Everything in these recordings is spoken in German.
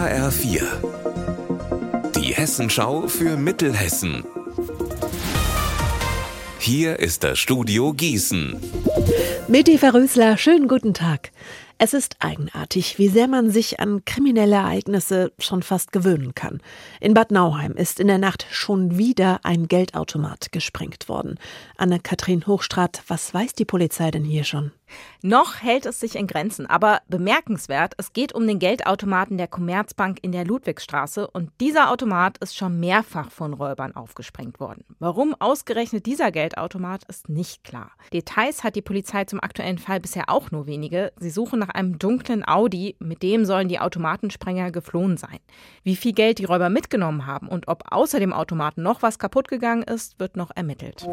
HR4. Die Hessenschau für Mittelhessen. Hier ist das Studio Gießen. Meti Verrösler, schönen guten Tag. Es ist eigenartig, wie sehr man sich an kriminelle Ereignisse schon fast gewöhnen kann. In Bad Nauheim ist in der Nacht schon wieder ein Geldautomat gesprengt worden. Anne-Kathrin Hochstrat, was weiß die Polizei denn hier schon? Noch hält es sich in Grenzen, aber bemerkenswert, es geht um den Geldautomaten der Commerzbank in der Ludwigstraße und dieser Automat ist schon mehrfach von Räubern aufgesprengt worden. Warum ausgerechnet dieser Geldautomat ist nicht klar. Details hat die Polizei zum aktuellen Fall bisher auch nur wenige. Sie suchen nach einem dunklen Audi, mit dem sollen die Automatensprenger geflohen sein. Wie viel Geld die Räuber mitgenommen haben und ob außer dem Automaten noch was kaputt gegangen ist, wird noch ermittelt.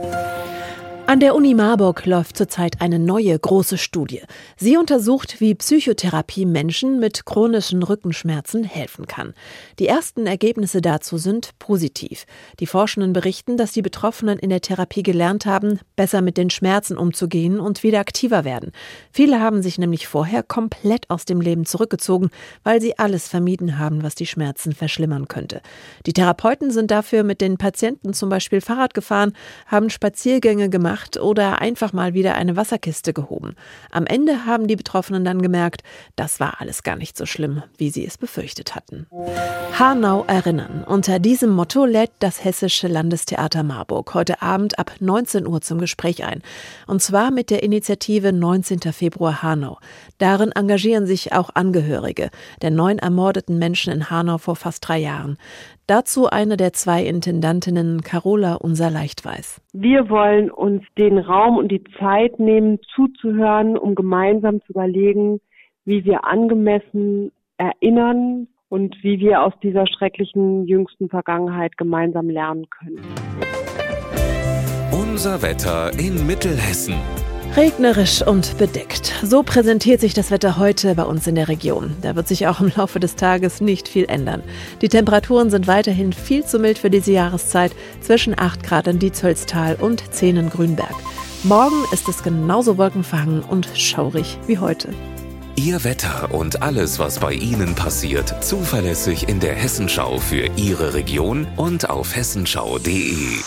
An der Uni Marburg läuft zurzeit eine neue große Studie. Sie untersucht, wie Psychotherapie Menschen mit chronischen Rückenschmerzen helfen kann. Die ersten Ergebnisse dazu sind positiv. Die Forschenden berichten, dass die Betroffenen in der Therapie gelernt haben, besser mit den Schmerzen umzugehen und wieder aktiver werden. Viele haben sich nämlich vorher komplett aus dem Leben zurückgezogen, weil sie alles vermieden haben, was die Schmerzen verschlimmern könnte. Die Therapeuten sind dafür mit den Patienten zum Beispiel Fahrrad gefahren, haben Spaziergänge gemacht, gemacht oder einfach mal wieder eine Wasserkiste gehoben. Am Ende haben die Betroffenen dann gemerkt, das war alles gar nicht so schlimm, wie sie es befürchtet hatten. Hanau erinnern. Unter diesem Motto lädt das Hessische Landestheater Marburg heute Abend ab 19 Uhr zum Gespräch ein. Und zwar mit der Initiative 19. Februar Hanau. Darin engagieren sich auch Angehörige der neun ermordeten Menschen in Hanau vor fast drei Jahren. Dazu eine der zwei Intendantinnen, Carola Unser Leichtweiß. Wir wollen uns den Raum und die Zeit nehmen, zuzuhören, um gemeinsam zu überlegen, wie wir angemessen erinnern und wie wir aus dieser schrecklichen jüngsten Vergangenheit gemeinsam lernen können. Unser Wetter in Mittelhessen. Regnerisch und bedeckt. So präsentiert sich das Wetter heute bei uns in der Region. Da wird sich auch im Laufe des Tages nicht viel ändern. Die Temperaturen sind weiterhin viel zu mild für diese Jahreszeit, zwischen 8 Grad in Dietzholztal und 10 in Grünberg. Morgen ist es genauso wolkenverhangen und schaurig wie heute. Ihr Wetter und alles, was bei Ihnen passiert, zuverlässig in der Hessenschau für Ihre Region und auf hessenschau.de.